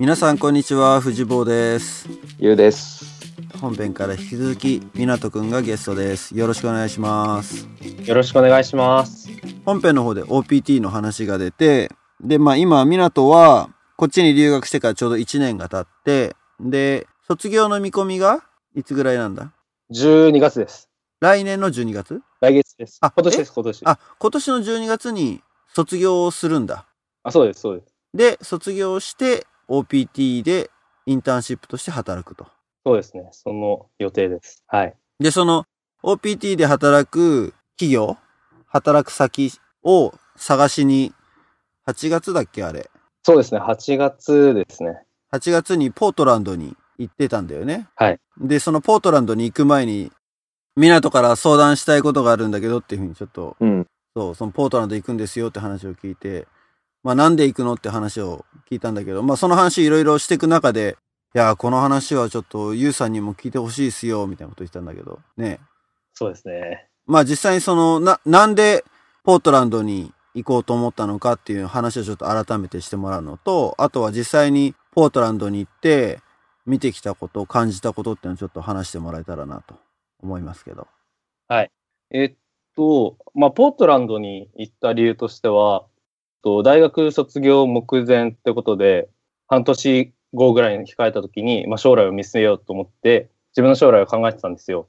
皆さんこんにちは藤坊ですゆうです。本編から引き続き湊くんがゲストですよろしくお願いしますよろしくお願いします。本編の方で OPT の話が出てでまあ今湊はこっちに留学してからちょうど1年が経ってで卒業の見込みがいつぐらいなんだ？12月です。来年の12月？来月です。あ今年です、今年。あ、あ今年の12月に卒業をするんだそうです、そうです。で卒業して OPT でインターンシップとして働くとそうですね。その予定です。はい。で、その OPT で働く企業、働く先を探しに、8月だっけあれ。そうですね。8月ですね。8月にポートランドに行ってたんだよね。はい。で、そのポートランドに行く前に、港から相談したいことがあるんだけどっていうふうにちょっと、うん。そう、そのポートランド行くんですよって話を聞いて、まあなんで行くのって話を聞いたんだけど、まあその話いろいろしていく中で、いや、この話はちょっとユウさんにも聞いてほしいですよ、みたいなこと言ってたんだけど、ね。そうですね。まあ実際にその、な、なんでポートランドに行こうと思ったのかっていう話をちょっと改めてしてもらうのと、あとは実際にポートランドに行って見てきたこと、感じたことっていうのをちょっと話してもらえたらなと思いますけど。えっと、まあ、ポートランドに行った理由としては、と大学卒業目前ってことで、半年後ぐらいに控えた時に、まあ、将来を見据えようと思って、自分の将来を考えてたんですよ。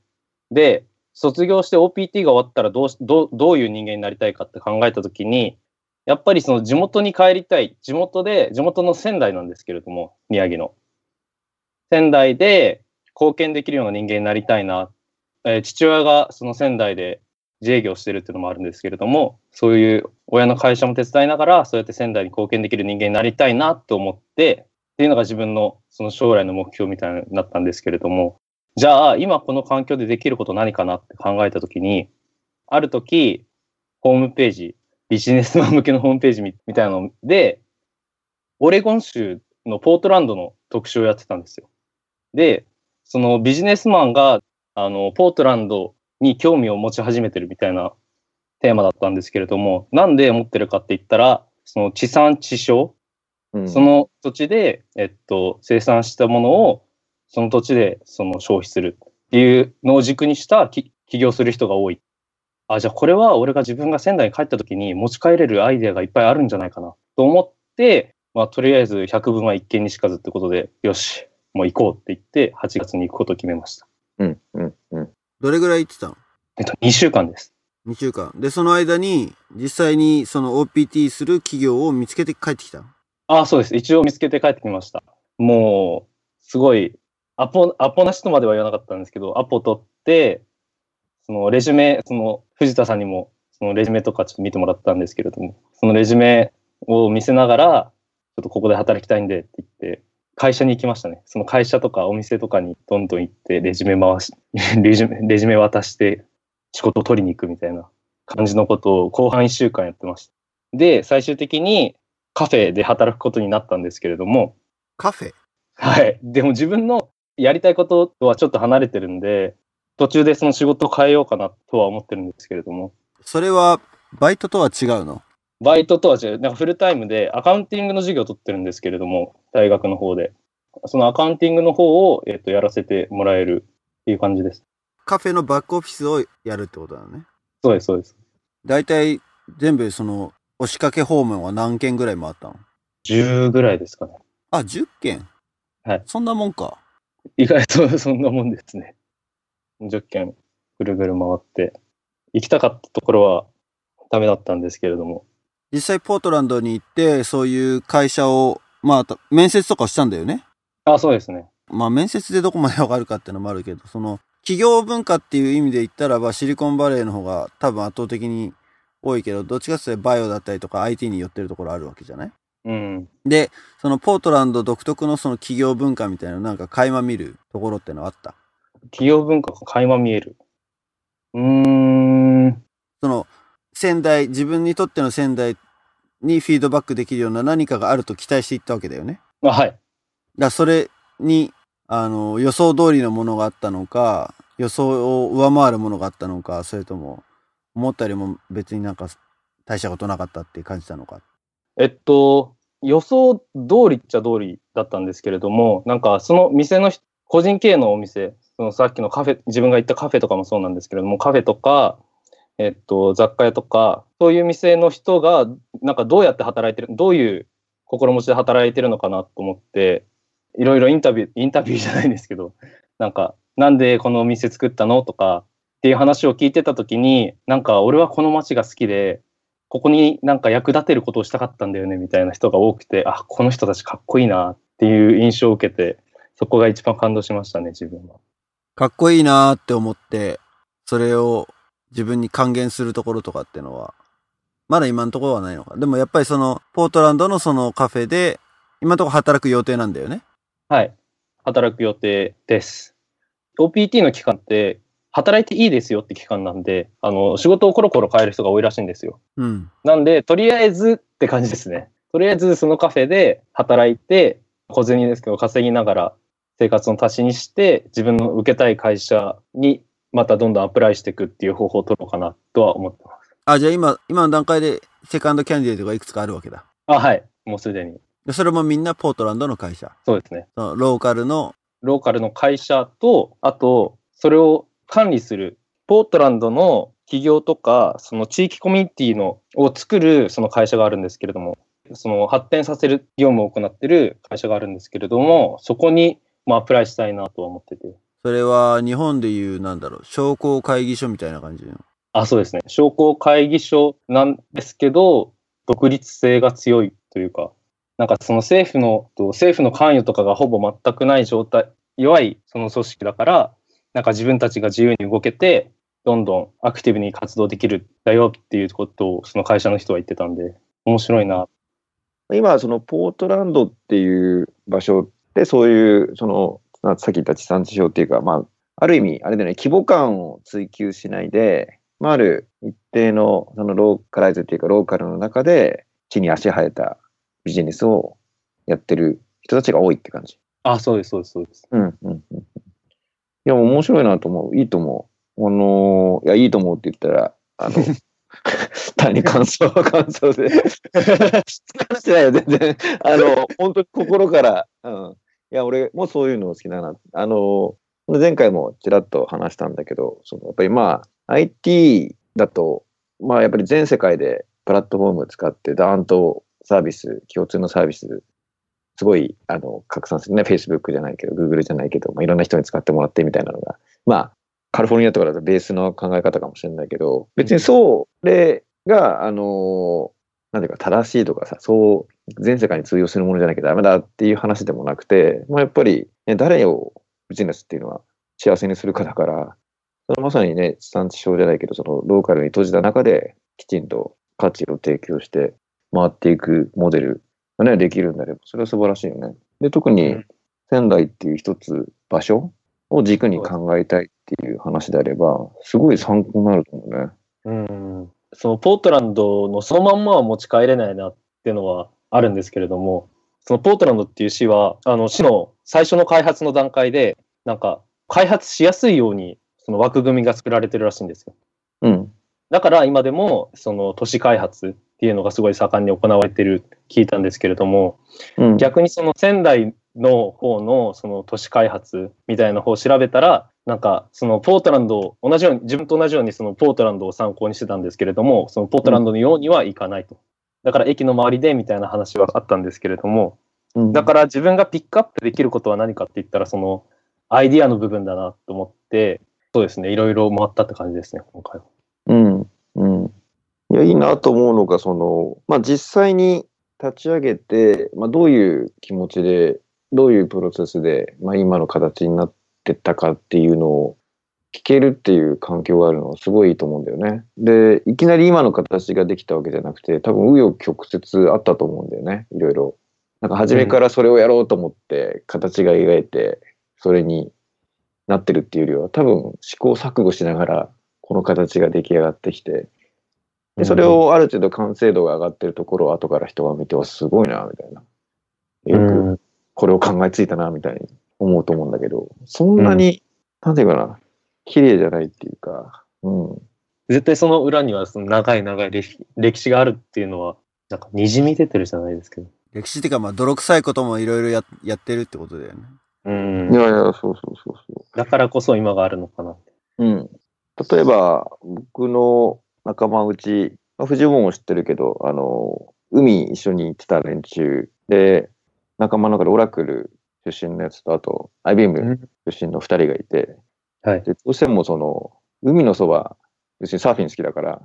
で、卒業して OPT が終わったらどうどどういう人間になりたいかって考えた時に、やっぱりその地元に帰りたい。地元で、地元の仙台なんですけれども、宮城の。仙台で貢献できるような人間になりたいな。えー父親がその仙台で自営業してるっていうのもあるんですけれども、そういう親の会社も手伝いながら、そうやって仙台に貢献できる人間になりたいなと思って、っていうのが自分のその将来の目標みたいになったんですけれども、じゃあ今この環境でできること何かなって考えたときに、ある時、ホームページ、ビジネスマン向けのホームページみたいなので、オレゴン州のポートランドの特集をやってたんですよ。で、そのビジネスマンが、あの、ポートランドに興味を持ち始めてるみたいなテーマだったんですけれども、なんで持ってるかって言ったら、その地産地消、うんその土地で、えっと、生産したものを、その土地でその消費するっていうのを軸にしたき起業する人が多い。あ、じゃあこれは俺が自分が仙台に帰った時に持ち帰れるアイデアがいっぱいあるんじゃないかなと思って、まあとりあえず100分は一見にしかずってことで、よし、もう行こうって言って8月に行くことを決めました。うん、うん、うん。どれぐらい行ってたの？えっと、2週間です。2週間。で、その間に実際にその OPT する企業を見つけて帰ってきた？のあ、そうです。一応見つけて帰ってきました。もう、すごい、アポ、アポなしとまでは言わなかったんですけど、アポ取って、そのレジュメ、その藤田さんにも、そのレジュメとかちょっと見てもらったんですけれども、そのレジュメを見せながら、ちょっとここで働きたいんでって言って、会社に行きましたね。その会社とかお店とかにどんどん行って、レジュメ回し、レジュメ、レジュメ渡して、仕事を取りに行くみたいな感じのことを後半1週間やってました。で、最終的にカフェで働くことになったんですけれども、カフェ？はい。でも自分のやりたいこととはちょっと離れてるんで、途中でその仕事を変えようかなとは思ってるんですけれども、それはバイトとは違うの？バイトとは違う、なんかフルタイムでアカウンティングの授業を取ってるんですけれども、大学の方で。そのアカウンティングの方を、えっと、やらせてもらえるっていう感じです。カフェのバックオフィスをやるってことだよね。そうです、そうです。大体全部その押しかけ訪問は何件ぐらい回ったの？10ぐらいですかね。あ、10件？はい。そんなもんか。意外とそんなもんですね。10件ぐるぐる回って、行きたかったところはダメだったんですけれども、実際ポートランドに行って、そういう会社を、まあた、面接とかしたんだよね。あ、そうですね。まあ面接でどこまでわかるかっていうのもあるけど、その企業文化っていう意味で言ったらばシリコンバレーの方が多分圧倒的に多いけど、どっちかっていうとバイオだったりとか IT に寄ってるところあるわけじゃない？うん。で、そのポートランド独特のその企業文化みたいなのなんか垣間見るところってのはあった？企業文化が垣間見える。うーん。その仙台、自分にとっての仙台にフィードバックできるような何かがあると期待していったわけだよね。あはい。だそれに、あの、予想通りのものがあったのか、予想を上回るものがあったのか、それとも、思ったよりも別になんか大したことなかったって感じたのか。えっと、予想通りっちゃ通りだったんですけれども、なんかその店の人個人経営のお店、そのさっきのカフェ、自分が行ったカフェとかもそうなんですけれども、カフェとか、えっと、雑貨屋とか、そういう店の人が、なんかどうやって働いてる、どういう心持ちで働いてるのかなと思って、いろいろインタビュー、インタビューじゃないんですけど、なんか、なんでこのお店作ったのとかっていう話を聞いてた時に、なんか俺はこの街が好きで、ここになんか役立てることをしたかったんだよねみたいな人が多くて、あ、この人たちかっこいいなっていう印象を受けて、そこが一番感動しましたね、自分は。かっこいいなって思って、それを自分に還元するところとかっていうのは、まだ今のところはないのか。でもやっぱりその、ポートランドのそのカフェで、今のところ働く予定なんだよね。はい。働く予定です。OPT の期間って、働いていいですよって期間なんで、あの、仕事をコロコロ変える人が多いらしいんですよ。うん。なんで、とりあえずって感じですね。とりあえずそのカフェで働いて、小銭ですけど稼ぎながら生活の足しにして、自分の受けたい会社にまたどんどんアプライしていくっていう方法を取ろうかなとは思ってます。あ、じゃあ今、今の段階でセカンドキャンディデートがいくつかあるわけだ。あ、はい。もうすでに。でそれもみんなポートランドの会社。そうですね。ローカルの、ローカルの会社と、あと、それを管理する、ポートランドの企業とか、その地域コミュニティのを作るその会社があるんですけれども、その発展させる業務を行っている会社があるんですけれども、そこにもアプライしたいなとは思ってて。それは日本でいう、なんだろう、商工会議所みたいな感じの？あ、そうですね。商工会議所なんですけど、独立性が強いというか、なんかその政府の、と政府の関与とかがほぼ全くない状態、弱いその組織だから、なんか自分たちが自由に動けて、どんどんアクティブに活動できるんだよっていうことをその会社の人は言ってたんで、面白いな。今、そのポートランドっていう場所で、そういう、その、さっき言った地産地消っていうか、まあ、ある意味、あれだよね、規模感を追求しないで、まあ、ある一定の、そのローカライズっていうか、ローカルの中で、地に足生えたビジネスをやってる人たちが多いって感じ。あ、そうです、そうです、そうです。うん、うん、うん。いや、面白いなと思う。いいと思う。あのーいや、いいと思うって言ったら、あの、単に感想は感想で。してないよ、全然。あの、本当に心から、うん。いや、俺もそういうの好きだな。あの、前回もちらっと話したんだけど、そのやっぱりまあ、IT だと、まあやっぱり全世界でプラットフォーム使ってダーンとサービス、共通のサービス、すごい、あの、拡散するね。Facebook じゃないけど、Google じゃないけど、まあいろんな人に使ってもらってみたいなのが、まあ、カリフォルニアとかだとベースの考え方かもしれないけど、別にそれが、あの、なんていうか正しいとかさ、そう全世界に通用するものじゃなきゃダメだっていう話でもなくて、まあ、やっぱり、ね、誰をビジネスっていうのは幸せにするかだから、それまさにね、地産地消じゃないけど、そのローカルに閉じた中できちんと価値を提供して回っていくモデルがね、できるんだれば、それは素晴らしいよね。で、特うにん仙台っていう一つ場所を軸に考えたいっていう話であれば、すごい参考になると思うね。うん。そのポートランドのそのまんまは持ち帰れないなっていうのはあるんですけれども、そのポートランドっていう市は、あの市の最初の開発の段階で、なんか開発しやすいようにその枠組みが作られてるらしいんですよ。うん。だから今でもその都市開発っていうのがすごい盛んに行われてる聞いたんですけれども、うん。逆にその仙台の方のその都市開発みたいな方を調べたら、なんかそのポートランドを同じように、自分と同じようにそのポートランドを参考にしてたんですけれども、そのポートランドのようにはいかないと。だから駅の周りでみたいな話はあったんですけれども、うんだから自分がピックアップできることは何かって言ったら、そのアイディアの部分だなと思って、そうですね、いろいろ回ったって感じですね、今回は。うん。うん。いや、いいなと思うのが、その、まあ、実際に立ち上げて、まあ、どういう気持ちで、どういうプロセスで、まあ、今の形になってったかっていうのを聞けるっていう環境があるのはすごいいいと思うんだよね。で、いきなり今の形ができたわけじゃなくて、多分、紆余曲折あったと思うんだよね、いろいろ。なんか、初めからそれをやろうと思って、形が描いて、それになってるっていうよりは、多分、試行錯誤しながら、この形が出来上がってきて、でそれをある程度完成度が上がってるところを後から人が見てはすごいな、みたいな。よくこれを考えついたな、みたいに思うと思うんだけど、そんなに、なんていうかな、綺麗じゃないっていうか、うん。絶対その裏にはその長い長い歴歴史があるっていうのは、なんか滲み出てるじゃないですけど。歴史っていうか、まあ、泥臭いこともいろいろややってるってことだよね。うんい。やいや、そうそうそうそだからこそ今があるのかな。う。うん。例えば、僕の仲間内、まあ、藤本も知ってるけど、あの、海一緒に行ってた連中で、仲間の中でオラクル出身のやつと、あと、IBM 出身の二人がいて、はい。でどうしてもその、海のそば、要するにサーフィン好きだから、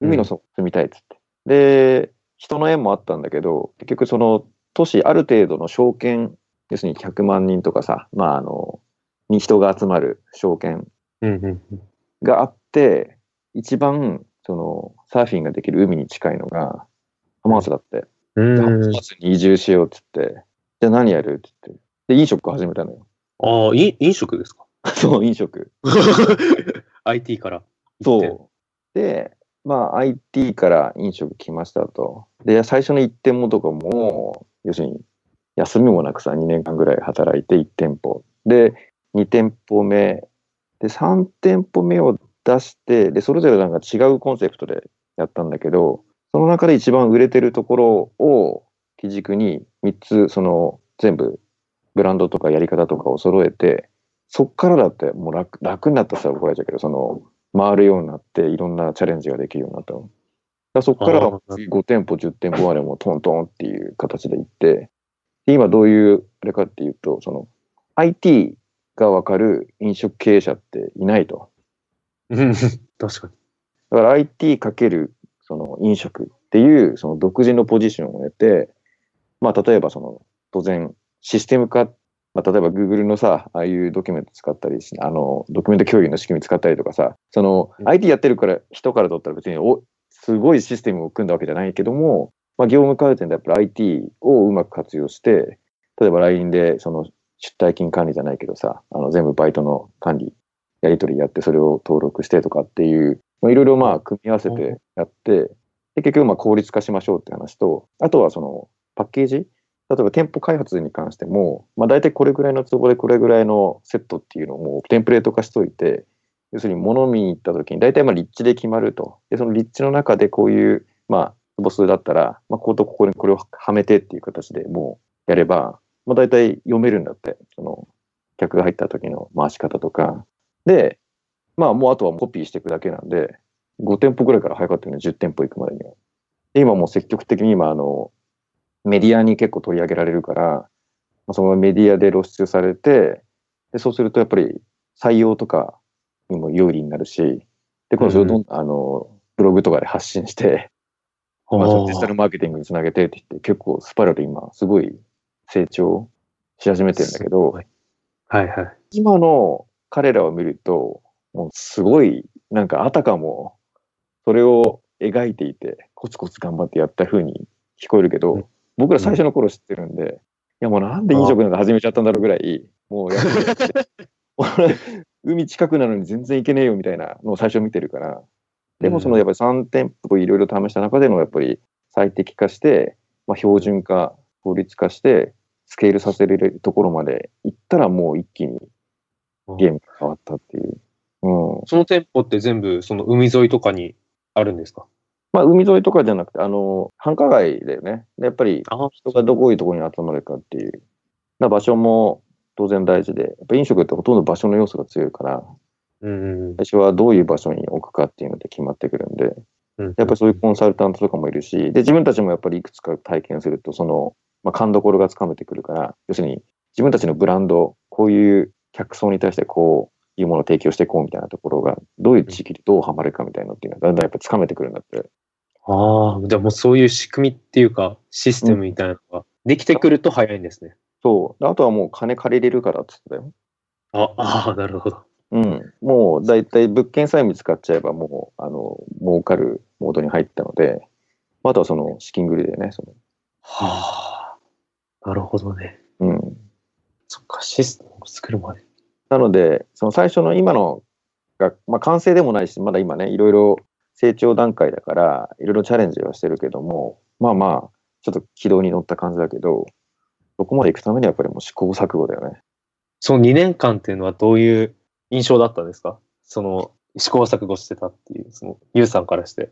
海のそば住みたいっつって。で、人の縁もあったんだけど、結局その、都市ある程度の証券、要するに100万人とかさ、まああの、に人が集まる証券。があって、一番、その、サーフィンができる海に近いのが、浜松だって。浜ん。松に移住しようっつって、じゃあ何やる？って言って。で、飲食を始めたのよ。ああ、い飲食ですか？そう、飲食。?IT から。そう。で、まあ IT から飲食来ましたと。で、最初の1店舗とかも、要するに休みもなくさ、2年間ぐらい働いて1店舗。で、2店舗目。で、3店舗目を出して、で、それぞれなんか違うコンセプトでやったんだけど、その中で一番売れてるところを基軸に3つ、その全部ブランドとかやり方とかを揃えて、そっからだってもう楽楽になったさ怒られちゃうけど、その回るようになっていろんなチャレンジができるようになったの。だそこからあー5店舗、10店舗までもトントンっていう形で行って、で今どういうあれかっていうと、その IT がわかる飲食経営者っていないと。うん。確かに。だから IT かけるその飲食っていうその独自のポジションを得て、まあ例えばその当然システム化、まあ例えば Google のさ、ああいうドキュメント使ったりし、あの、ドキュメント共有の仕組み使ったりとかさ、そのうん。IT やってるから人から取ったら別におすごいシステムを組んだわけじゃないけども、まあ業務改善でやっぱり IT をうまく活用して、例えば LINE でその出退金管理じゃないけどさ、あの全部バイトの管理、やり取りやってそれを登録してとかっていう、まあいろいろまあ組み合わせてやって、で結局まあ効率化しましょうって話と、あとはそのパッケージ？例えば店舗開発に関しても、まあ大体これぐらいの都合でこれぐらいのセットっていうのをもうテンプレート化しといて、要するに物見に行った時に大体まあ立地で決まると。で、その立地の中でこういう、まあ、坪数だったら、まあ、こことここにこれをはめてっていう形でもうやれば、まあ大体読めるんだって。その、客が入った時の回し方とか。で、まあもうあとはコピーしていくだけなんで、5店舗ぐらいから早かったよね、10店舗行くまでには。で今もう積極的に今あの、メディアに結構取り上げられるから、まあ、そのメディアで露出されて、でそうするとやっぱり採用とかにも有利になるし、で、これをどんあの、ブログとかで発信して、まあ、デジタルマーケティングにつなげてって言って、結構スパイラル今、すごい成長し始めてるんだけど、はい。はいはい。今の彼らを見ると、もうすごい、なんかあたかも、それを描いていて、コツコツ頑張ってやった風に聞こえるけど、うん僕ら最初の頃知ってるんで、いやもうなんで飲食なんか始めちゃったんだろうぐらい、もうやって俺 海近くなのに全然行けねえよみたいなのを最初見てるから、でもそのやっぱり3店舗いろいろ試した中でのやっぱり最適化して、まあ、標準化、効率化して、スケールさせれるところまで行ったらもう一気にゲームが変わったっていう。うん。その店舗って全部その海沿いとかにあるんですか？まあ、海沿いとかじゃなくて、あの、繁華街だよね。でやっぱりあ人がどこういうところに集まるかっていう。な場所も当然大事で、やっぱ飲食ってほとんど場所の要素が強いから、うん。最初はどういう場所に置くかっていうので決まってくるんで、うんやっぱりそういうコンサルタントとかもいるし、で、自分たちもやっぱりいくつか体験すると、その、まあ、勘どころがつかめてくるから、要するに自分たちのブランド、こういう客層に対してこういうものを提供していこうみたいなところが、どういう地域でどうハマるかみたいなのっていうのがだんだんやっぱつかめてくるんだって。ああ、じゃあもうそういう仕組みっていうか、システムみたいなのができてくると早いんですね。そう。であとはもう金借りれるからって言ってたよ。ああー、なるほど。うん。もう大体物件さえ見つかっちゃえばもう、あの、儲かるモードに入ったので、あとはその資金繰りでね、その、はあ。なるほどね。うん。そっか、システムを作るまで。なので、その最初の今のが、まあ完成でもないし、まだ今ね、いろいろ成長段階だから、いろいろチャレンジはしてるけども、まあまあ、ちょっと軌道に乗った感じだけど、そこまで行くためにはやっぱりもう試行錯誤だよね。その2年間っていうのはどういう印象だったんですか？その試行錯誤してたっていう、そのユウさんからして。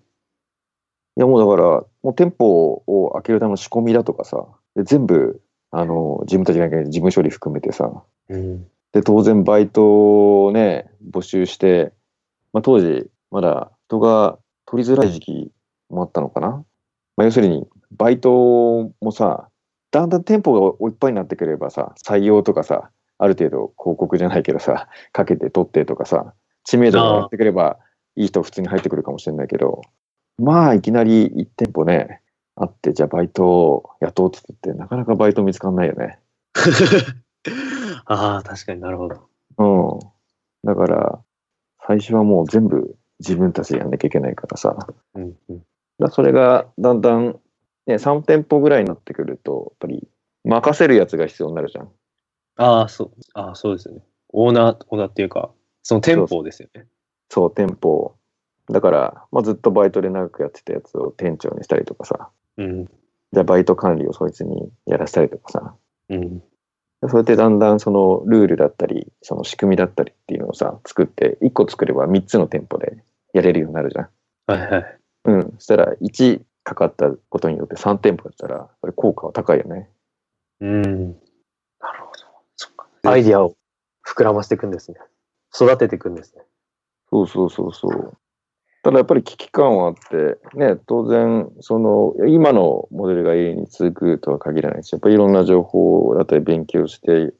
いやもうだから、もう店舗を開けるための仕込みだとかさ、で全部、あの、自分たちが事務処理含めてさ、うん。で、当然バイトをね、募集して、まあ当時、まだ人が取りづらい時期もあったのかな。まあ要するに、バイトもさ、だんだん店舗がいっぱいになってくればさ、採用とかさ、ある程度広告じゃないけどさ、かけて取ってとかさ、知名度が上がってくれば、いい人普通に入ってくるかもしれないけど、まあいきなり1店舗ね、あって、じゃあバイトを雇おうって言って、なかなかバイト見つかんないよね。ああ、確かになるほど。うん。だから、最初はもう全部自分たちでやんなきゃいけないからさ。うんうん。らそれがだんだん、ね、3店舗ぐらいになってくると、やっぱり任せるやつが必要になるじゃん。ああ、そう。ああ、そうですよね。オーナー、オーナーっていうか、その店舗ですよね。そう、店舗。だから、まあ、ずっとバイトで長くやってたやつを店長にしたりとかさ。うん。じゃあバイト管理をそいつにやらせたりとかさ。うん。そうやってだんだんそのルールだったり、その仕組みだったりっていうのをさ、作って、1個作れば3つの店舗でやれるようになるじゃん。はいはい。うん。そしたら1かかったことによって3店舗だったら、それ効果は高いよね。うん。なるほど。そっか。アイディアを膨らませていくんですね。育てていくんですね。そうそうそうそう。ただやっぱり危機感はあって、ね、当然、その、今のモデルが永遠に続くとは限らないし、やっぱりいろんな情報だったり勉強して、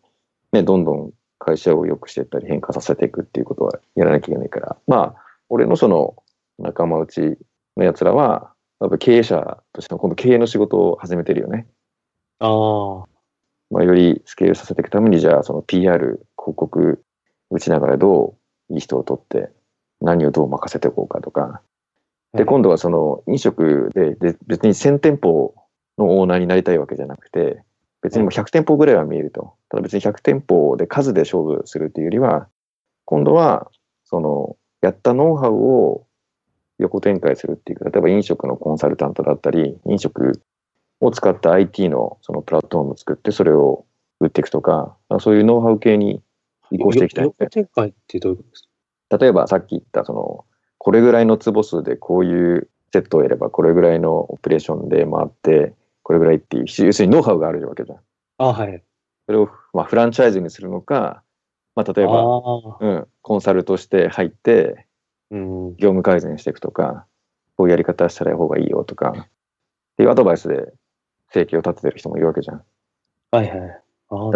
ね、どんどん会社を良くしていったり変化させていくっていうことはやらなきゃいけないから、まあ、俺のその仲間内のやつらは、やっぱ経営者としての今度経営の仕事を始めてるよね。ああ。まあ、よりスケールさせていくために、じゃあ、その PR、広告打ちながらどういい人を取って、何をどう任せていこうかとか。で、今度はその飲食で、で別に1000店舗のオーナーになりたいわけじゃなくて、別にもう100店舗ぐらいは見えると。ただ別に100店舗で数で勝負するっていうよりは、今度は、その、やったノウハウを横展開するっていうか、例えば飲食のコンサルタントだったり、飲食を使った IT のそのプラットフォームを作って、それを売っていくとか、そういうノウハウ系に移行していきたいよ。横展開ってどういうことですか？例えばさっき言った、その、これぐらいの坪数でこういうセットをやれば、これぐらいのオペレーションで回って、これぐらいっていう、要するにノウハウがあるわけじゃん。ああ、はい。それを、まあ、フランチャイズにするのか、まあ、例えば。うん、コンサルとして入って、うん。業務改善していくとか、こういうやり方したら方がいいよとか、っていうアドバイスで生計を立ててる人もいるわけじゃん。はいはい。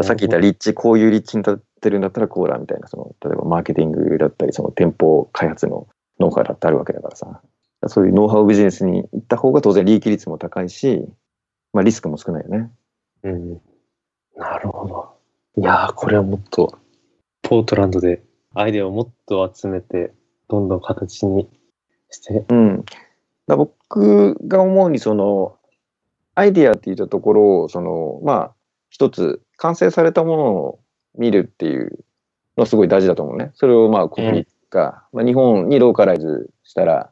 さっき言った立地、こういう立地に立ってるんだったらこうだみたいな、その、例えばマーケティングだったり、その店舗開発のノウハウだってあるわけだからさ。そういうノウハウビジネスに行った方が当然利益率も高いし、まあリスクも少ないよね。うん。なるほど。いやー、これはもっと、ポートランドでアイデアをもっと集めて、どんどん形にして、うん。だ僕が思うに、その、アイディアって言ったところを、その、まあ、一つ、完成されたものを見るっていうのはすごい大事だと思うね。それをまあ、コピーか、まあ、日本にローカライズしたら、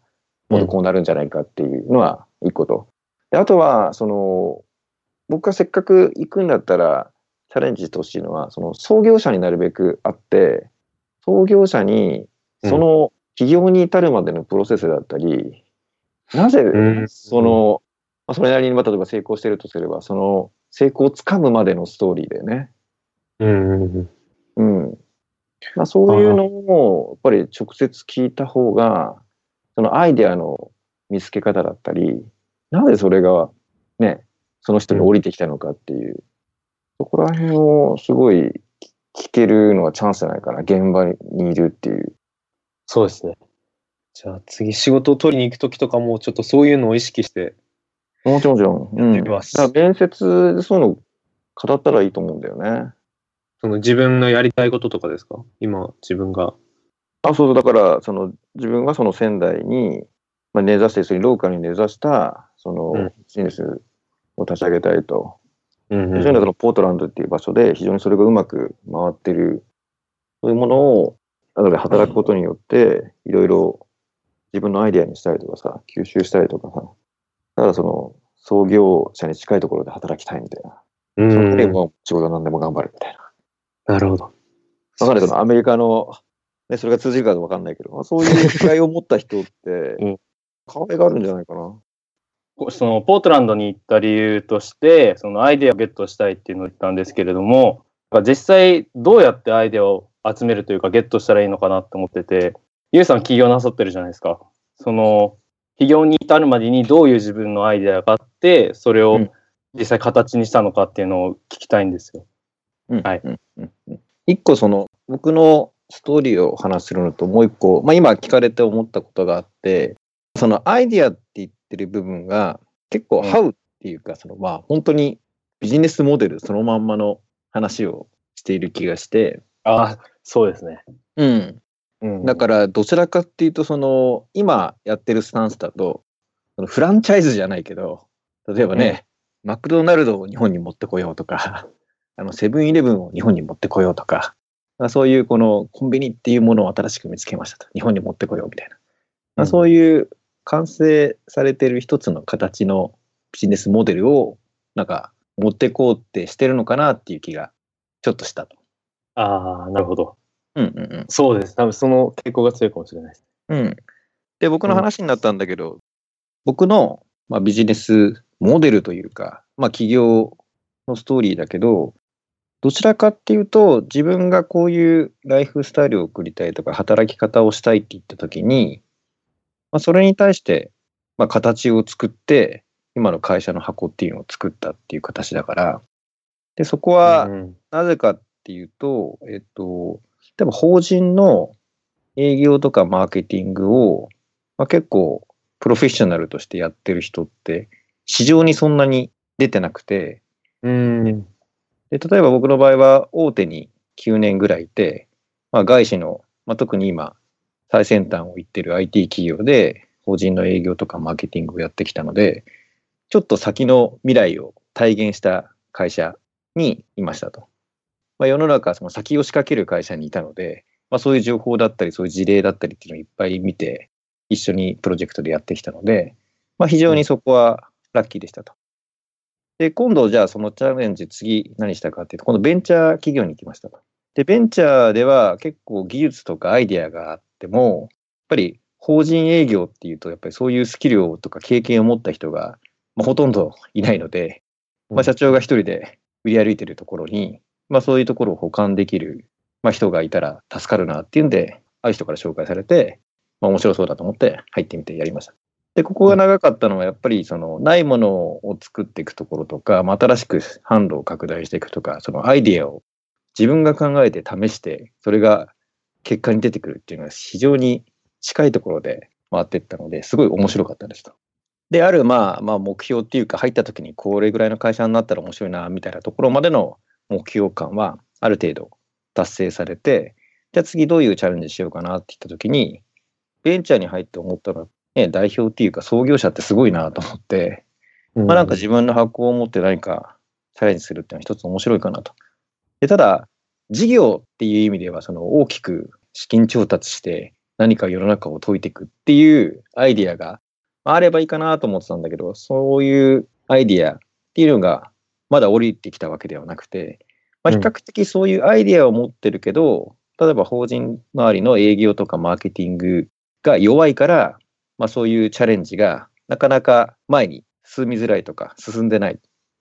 もっとこうなるんじゃないかっていうのは一個と。であとは、その、僕がせっかく行くんだったら、チャレンジしてほしいのは、その創業者になるべくあって、創業者に、その起業に至るまでのプロセスだったり、なぜんその、まあ、それなりに、まあ例えば成功してるとすれば、その成功をつかむまでのストーリーでね。うんうんうん。まあ、そういうのを、やっぱり直接聞いた方が、そのアイデアの見つけ方だったり、なぜそれがね、その人に降りてきたのかっていう、そこら辺をすごい聞けるのはチャンスじゃないかな。現場にいるっていう。そうですね。じゃあ次仕事を取りに行くときとかもちょっとそういうのを意識して、もちろんもちろん。うん。やってみますだから面接でそういうの語ったらいいと思うんだよね。その自分のやりたいこととかですか？今自分が。あ、そうそう。だから、その自分がその仙台に、まあ、根ざして、そローカルに根ざした、そのうんビジネスを立ち上げたいと。うん非常にそのポートランドっていう場所で非常にそれがうまく回ってる、そういうものを、例えば働くことによって、いろいろ自分のアイデアにしたりとかさ、吸収したりとかさ、だからその創業者に近いところで働きたいみたいな。うんそのでもう仕事なんでも頑張るみたいな。なるほど。わかんないけど、アメリカの、ね、それが通じるかわかんないけど、まあ、そういう気概を持った人って うん、可愛があるんじゃないかな。こそのポートランドに行った理由として、そのアイデアをゲットしたいっていうのを言ったんですけれども、実際どうやってアイデアを集めるというかゲットしたらいいのかなって思ってて、ゆうさん起業なさってるじゃないですか。その、起業に至るまでにどういう自分のアイデアがあって、それをうん。実際形にしたのかっていうのを聞きたいんですよ。うん。はい。一個その、僕のストーリーをお話しするのと、もう一個、まあ今聞かれて思ったことがあって、そのアイディアって言ってる部分が、結構、うん。ハウっていうか、そのまあ本当にビジネスモデルそのまんまの話をしている気がして、ああ、そうですね。うん。うん、だから、どちらかっていうと、その、今やってるスタンスだと、そのフランチャイズじゃないけど、例えばね、マクドナルドを日本に持ってこようとか、あの、セブンイレブンを日本に持ってこようとか、まあそういうこのコンビニっていうものを新しく見つけましたと。日本に持ってこようみたいな。まあ、うんそういう完成されてる一つの形のビジネスモデルを、なんか、持ってこうってしてるのかなっていう気が、ちょっとしたと。ああ、なるほど。うんうんうん。そうです。多分その傾向が強いかもしれないです。うん。で、僕の話になったんだけど、僕の、まあ、ビジネスモデルというか、まあ、企業のストーリーだけど、どちらかっていうと、自分がこういうライフスタイルを送りたいとか、働き方をしたいって言ったときに、まあ、それに対して、まあ、形を作って、今の会社の箱っていうのを作ったっていう形だから、で、そこは、うんなぜかっていうと、えっと、例えば法人の営業とかマーケティングを、まあ、結構プロフェッショナルとしてやってる人って市場にそんなに出てなくて、うん。で例えば僕の場合は大手に9年ぐらいいて、まあ、外資の、まあ、特に今最先端を行ってる IT 企業で法人の営業とかマーケティングをやってきたので、ちょっと先の未来を体現した会社にいましたと。まあ、世の中その先を仕掛ける会社にいたので、まあ、そういう情報だったりそういう事例だったりっていうのをいっぱい見て一緒にプロジェクトでやってきたので、まあ、非常にそこはラッキーでしたと。で、今度じゃあそのチャレンジ次何したかっていうと、今度ベンチャー企業に行きましたと。で、ベンチャーでは結構技術とかアイデアがあっても、やっぱり法人営業っていうと、やっぱりそういうスキルとか経験を持った人が、まあ、ほとんどいないので、まあ、社長が一人で売り歩いてるところに、まあ、そういうところを補完できる、まあ、人がいたら助かるなっていうんで、ある人から紹介されて、まあ、面白そうだと思って入ってみてやりました。で、ここが長かったのは、やっぱりそのないものを作っていくところとか、まあ、新しく販路を拡大していくとか、そのアイディアを自分が考えて試して、それが結果に出てくるっていうのは非常に近いところで回っていったので、すごい面白かったですと。で、ある、まあ、まあ、目標っていうか、入った時にこれぐらいの会社になったら面白いな、みたいなところまでの目標感は、ある程度達成されて、じゃあ次どういうチャレンジしようかなって言った時に、ベンチャーに入って思ったのは、ね、代表っていうか創業者ってすごいなと思って、まあなんか自分の箱を持って何かチャレンジするっていうのは一つ面白いかなと。で、ただ、事業っていう意味では、その大きく資金調達して何か世の中を解いていくっていうアイディアがまああればいいかなと思ってたんだけど、そういうアイディアっていうのがまだ降りてきたわけではなくて、まあ、比較的そういうアイディアを持ってるけど、例えば法人周りの営業とかマーケティングが弱いから、まあそういうチャレンジがなかなか前に進みづらいとか進んでない。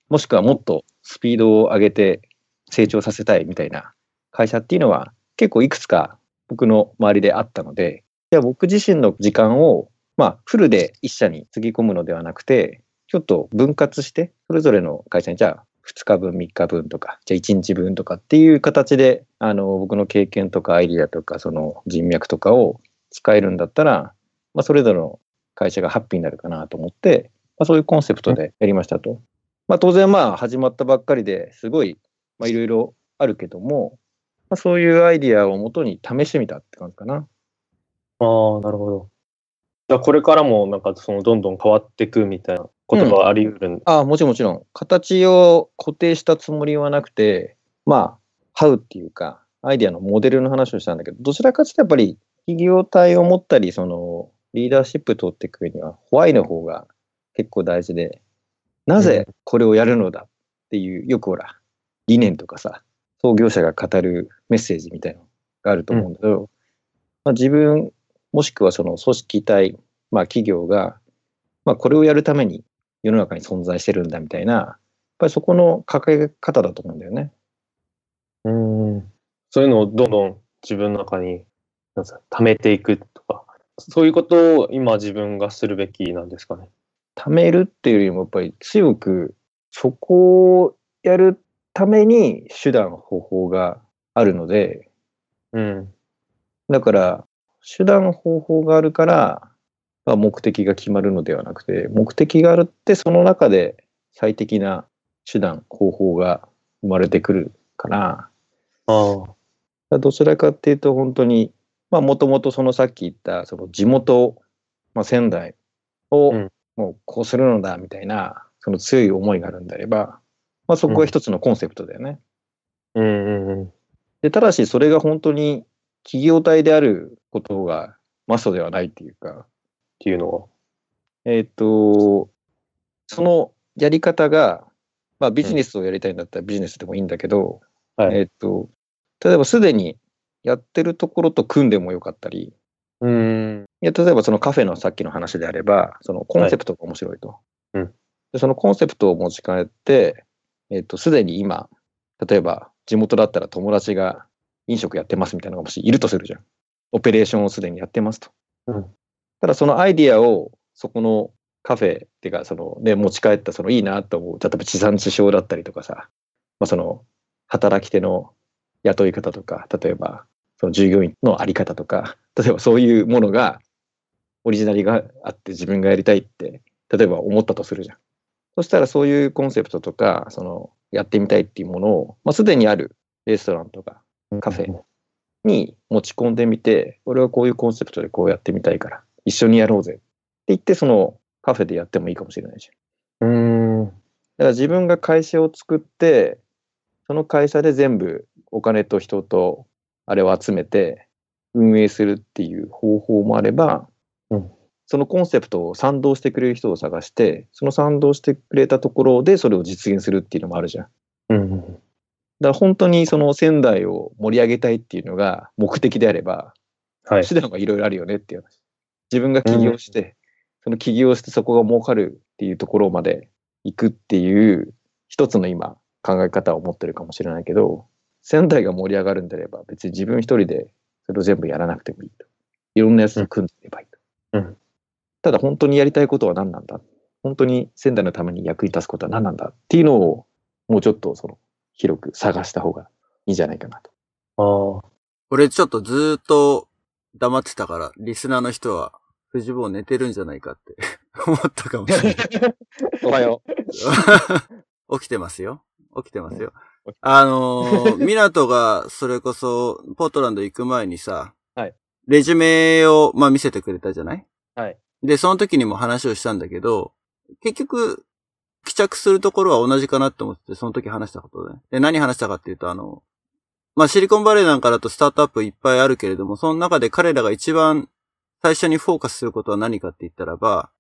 もしくはもっとスピードを上げて成長させたいみたいな会社っていうのは結構いくつか僕の周りであったので、じゃあ僕自身の時間をまあフルで一社につぎ込むのではなくて、ちょっと分割して、それぞれの会社にじゃあ2日分、3日分とか、じゃあ1日分とかっていう形で、あの、僕の経験とかアイディアとか、その人脈とかを使えるんだったら、まあ、それぞれの会社がハッピーになるかなと思って、まあ、そういうコンセプトでやりましたと。まあ、当然まあ始まったばっかりですごい、いろいろあるけども、まあ、そういうアイディアをもとに試してみたって感じかな。ああ、なるほど。これからもなんかそのどんどん変わっていくみたいなことがあり得るん。ああ、もちろんもちろん。形を固定したつもりはなくて、まあ、ハウっていうか、アイディアのモデルの話をしたんだけど、どちらかというとやっぱり企業体を持ったり、その、リーダーシップ取っていく上には、ホワイの方が結構大事で、なぜこれをやるのだっていう、よくほら、理念とかさ、創業者が語るメッセージみたいなのがあると思うんだけど、まあ、自分、もしくはその組織体、まあ企業が、まあこれをやるために世の中に存在してるんだみたいな、やっぱりそこの掲げ方だと思うんだよね。うん。そういうのをどんどん自分の中に、なんですか、溜めていくとか、そういうことを今自分がするべきなんですかね。貯めるっていうよりもやっぱり強くそこをやるために手段方法があるのでうん。だから手段方法があるから、まあ、目的が決まるのではなくて目的があるってその中で最適な手段方法が生まれてくるからああ。どちらかっていうと本当にまあもともとそのさっき言ったその地元、まあ、仙台をうんもうこうするのだみたいなその強い思いがあるんであれば、まあ、そこが一つのコンセプトだよね。うんうんうん。でただしそれが本当に企業体であることがマストではないっていうかっていうのは？えっ、とそのやり方が、まあ、ビジネスをやりたいんだったらビジネスでもいいんだけど、はいえっ、と例えばすでにやってるところと組んでもよかったりうん。いや、例えばそのカフェのさっきの話であれば、そのコンセプトが面白いと。うんでそのコンセプトを持ち帰って、えっ、と、すでに今、例えば地元だったら友達が飲食やってますみたいなのがもしいるとするじゃん。オペレーションをすでにやってますと。うんただそのアイディアをそこのカフェっていうか、そのね、持ち帰ったそのいいなと思う、例えば地産地消だったりとかさ、まあその働き手の雇い方とか、例えばその従業員のあり方とか、例えばそういうものがオリジナリがあって自分がやりたいって、例えば思ったとするじゃん。そしたらそういうコンセプトとか、そのやってみたいっていうものを、まあ、すでにあるレストランとかカフェに持ち込んでみて、俺はこういうコンセプトでこうやってみたいから、一緒にやろうぜって言って、そのカフェでやってもいいかもしれないじゃん。うん。だから自分が会社を作って、その会社で全部お金と人とあれを集めて運営するっていう方法もあれば、うんそのコンセプトを賛同してくれる人を探して、その賛同してくれたところでそれを実現するっていうのもあるじゃん。だかうん。ら本当にその仙台を盛り上げたいっていうのが目的であれば、はい。手段がいろいろあるよねっていう話。自分が起業して、その起業してそこが儲かるっていうところまで行くっていう一つの今考え方を持ってるかもしれないけど、仙台が盛り上がるんであれば別に自分一人でそれを全部やらなくてもいいと。いろんなやつと組んでいればいいと。うんただ本当にやりたいことは何なんだ？本当に仙台のために役に立つことは何なんだ？っていうのをもうちょっとその広く探した方がいいんじゃないかなと。ああ。俺ちょっとずーっと黙ってたから、リスナーの人は、藤坊寝てるんじゃないかって 思ったかもしれない。おはよ 起きてますよ。起きてますよ。あのー、港がそれこそ、ポートランド行く前にさ、はいレジュメを、まあ、見せてくれたじゃない？はい。で、その時にも話をしたんだけど、結局、帰着するところは同じかなって思ってて、その時話したことで。で、何話したかっていうと、あの、まあ、シリコンバレーなんかだとスタートアップいっぱいあるけれども、その中で彼らが一番最初にフォーカスすることは何かって言ったらば、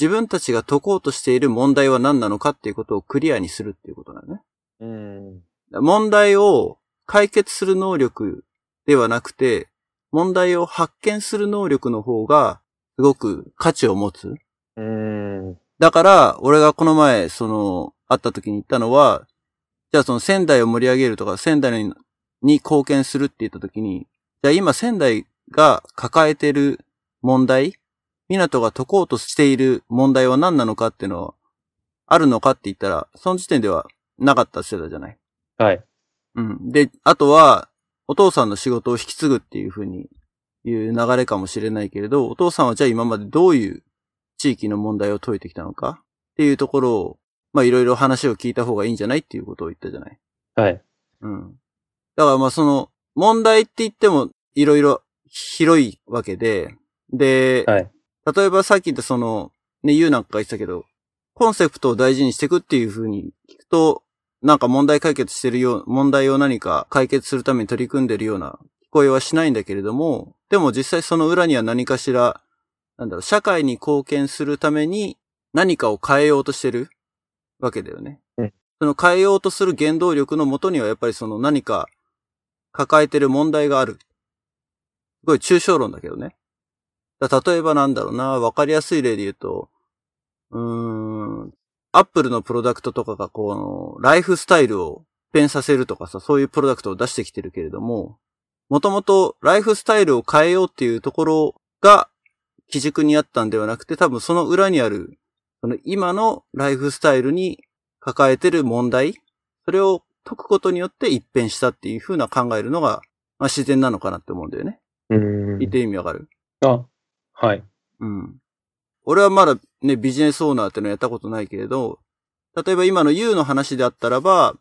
自分たちが解こうとしている問題は何なのかっていうことをクリアにするっていうことだよね。うん。問題を解決する能力ではなくて、問題を発見する能力の方がすごく価値を持つ。うん。だから、俺がこの前、その、会った時に言ったのは、じゃあその仙台を盛り上げるとか、仙台にに貢献するって言った時に、じゃあ今仙台が抱えてる問題、港が解こうとしている問題は何なのかっていうのは、あるのかって言ったら、その時点ではなかったしてたじゃない？はい。うん。で、あとは、お父さんの仕事を引き継ぐっていうふうにいう流れかもしれないけれど、お父さんはじゃあ今までどういう地域の問題を解いてきたのか？っていうところを、まあいろいろ話を聞いた方がいいんじゃない？っていうことを言ったじゃない？はい。うん。だからまあその、問題って言ってもいろいろ広いわけで、で、はい。例えばさっき言ったその、ね、ユウなんかが言ってたけど、コンセプトを大事にしていくっていう風に聞くと、なんか問題解決してるよう、問題を何か解決するために取り組んでるような聞こえはしないんだけれども、でも実際その裏には何かしら、なんだろう、社会に貢献するために何かを変えようとしてるわけだよね。うんその変えようとする原動力のもとにはやっぱりその何か抱えてる問題がある。すごい抽象論だけどね。例えばなんだろうな、わかりやすい例で言うと、うーん、アップルのプロダクトとかがこう、ライフスタイルを変させるとかさ、そういうプロダクトを出してきてるけれども、もともとライフスタイルを変えようっていうところが基軸にあったんではなくて、多分その裏にある、その今のライフスタイルに抱えてる問題、それを解くことによって一変したっていう風な考えるのが、まあ自然なのかなって思うんだよね。うん。言ってる意味わかる？あ、はい。うん。俺はまだね、ビジネスオーナーってのやったことないけれど、例えば今の U の話であったらば、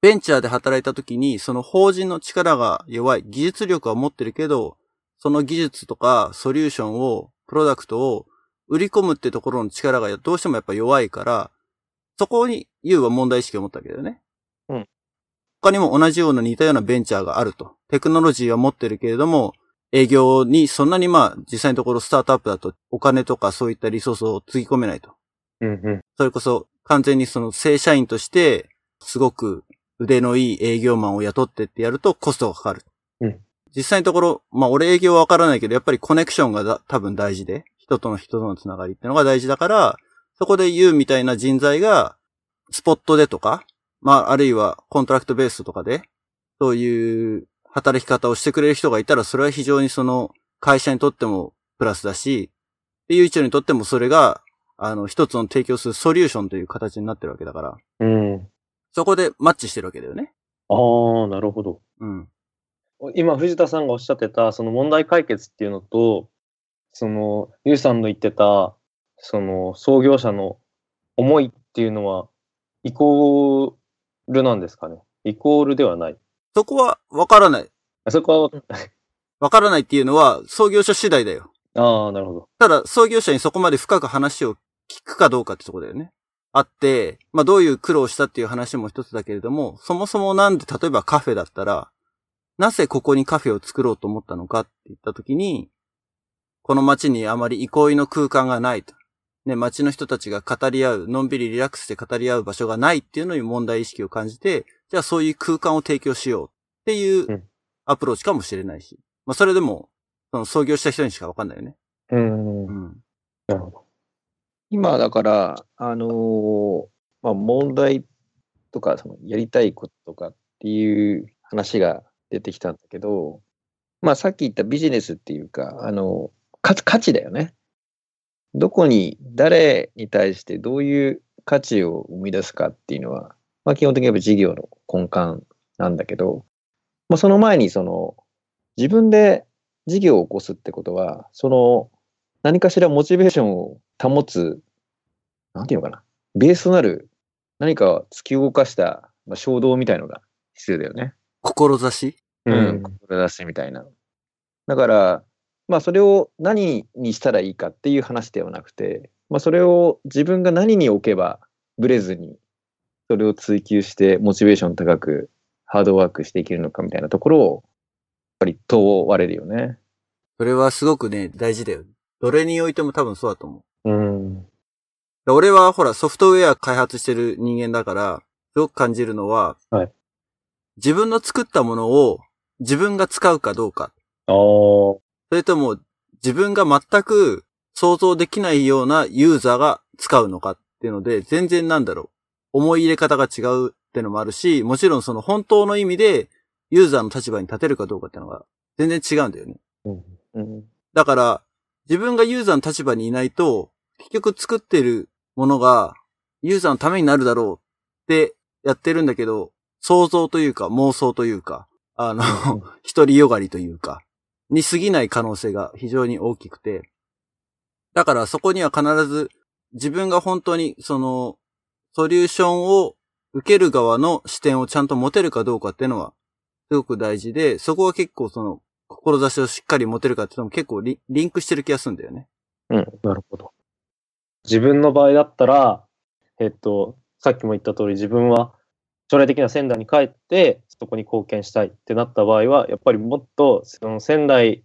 ベンチャーで働いた時に、その法人の力が弱い、技術力は持ってるけど、その技術とかソリューションを、プロダクトを売り込むってところの力がどうしてもやっぱ弱いから、そこに U は問題意識を持ったわけだよね。うん。他にも同じような似たようなベンチャーがあると。テクノロジーは持ってるけれども、営業にそんなにまあ実際のところスタートアップだとお金とかそういったリソースをつぎ込めないと。うんうん。それこそ完全にその正社員としてすごく腕のいい営業マンを雇ってってやるとコストがかかる。うん実際のところ、まあ俺営業はわからないけどやっぱりコネクションがだ多分大事で、人との人とのつながりってのが大事だから、そこで言うみたいな人材がスポットでとか、まああるいはコントラクトベースとかで、そういう働き方をしてくれる人がいたら、それは非常にその会社にとってもプラスだし、で、ゆういちょにとってもそれが、あの、一つの提供するソリューションという形になってるわけだから、うん。そこでマッチしてるわけだよね。ああ、なるほど。うん。今、藤田さんがおっしゃってた、その問題解決っていうのと、その、ゆうさんの言ってた、その、創業者の思いっていうのは、イコールなんですかね。イコールではない。そこはわからない。あそこは、わからないっていうのは創業者次第だよ。ああ、なるほど。ただ、創業者にそこまで深く話を聞くかどうかってとこだよね。あって、まあどういう苦労をしたっていう話も一つだけれども、そもそもなんで例えばカフェだったら、なぜここにカフェを作ろうと思ったのかって言ったときに、この街にあまり憩いの空間がないと。ね、街の人たちが語り合う、のんびりリラックスして語り合う場所がないっていうのに問題意識を感じて、じゃあそういう空間を提供しようっていううんアプローチかもしれないし。まあそれでも、その創業した人にしかわかんないよね。うん。なうん。るほど。今だから、あのーまあ、問題とか、そのやりたいこととかっていう話が出てきたんだけど、まあ、さっき言ったビジネスっていうか、あの、価値だよね。どこに、誰に対してどういう価値を生み出すかっていうのは、まあ、基本的にやっぱ事業の根幹なんだけど、まあ、その前にその、自分で事業を起こすってことは、その、何かしらモチベーションを保つ、なんていうのかな、ベースとなる何か突き動かした、まあ、衝動みたいのが必要だよね。志？うん、志みたいな。だから、まあそれを何にしたらいいかっていう話ではなくて、まあそれを自分が何に置けばブレずに、それを追求してモチベーション高くハードワークしていけるのかみたいなところを、やっぱり問われるよね。それはすごくね、大事だよ。どれにおいても多分そうだと思う。うん。で俺はほらソフトウェア開発してる人間だから、すごく感じるのは、はい自分の作ったものを自分が使うかどうか。それとも自分が全く想像できないようなユーザーが使うのかっていうので、全然なんだろう。思い入れ方が違うってのもあるし、もちろんその本当の意味でユーザーの立場に立てるかどうかっていうのが全然違うんだよね。うん。うん。だから、自分がユーザーの立場にいないと、結局作ってるものがユーザーのためになるだろうってやってるんだけど、想像というか妄想というか、あの、独りよがりというか、に過ぎない可能性が非常に大きくて、だからそこには必ず自分が本当にその、ソリューションを受ける側の視点をちゃんと持てるかどうかっていうのは、すごく大事で、そこは結構その、志をしっかり持てるかっていうのも結構リンクしてる気がするんだよね。うんなるほど。自分の場合だったら、えっと、さっきも言った通り自分は将来的な仙台に帰って、そこに貢献したいってなった場合は、やっぱりもっとその仙台、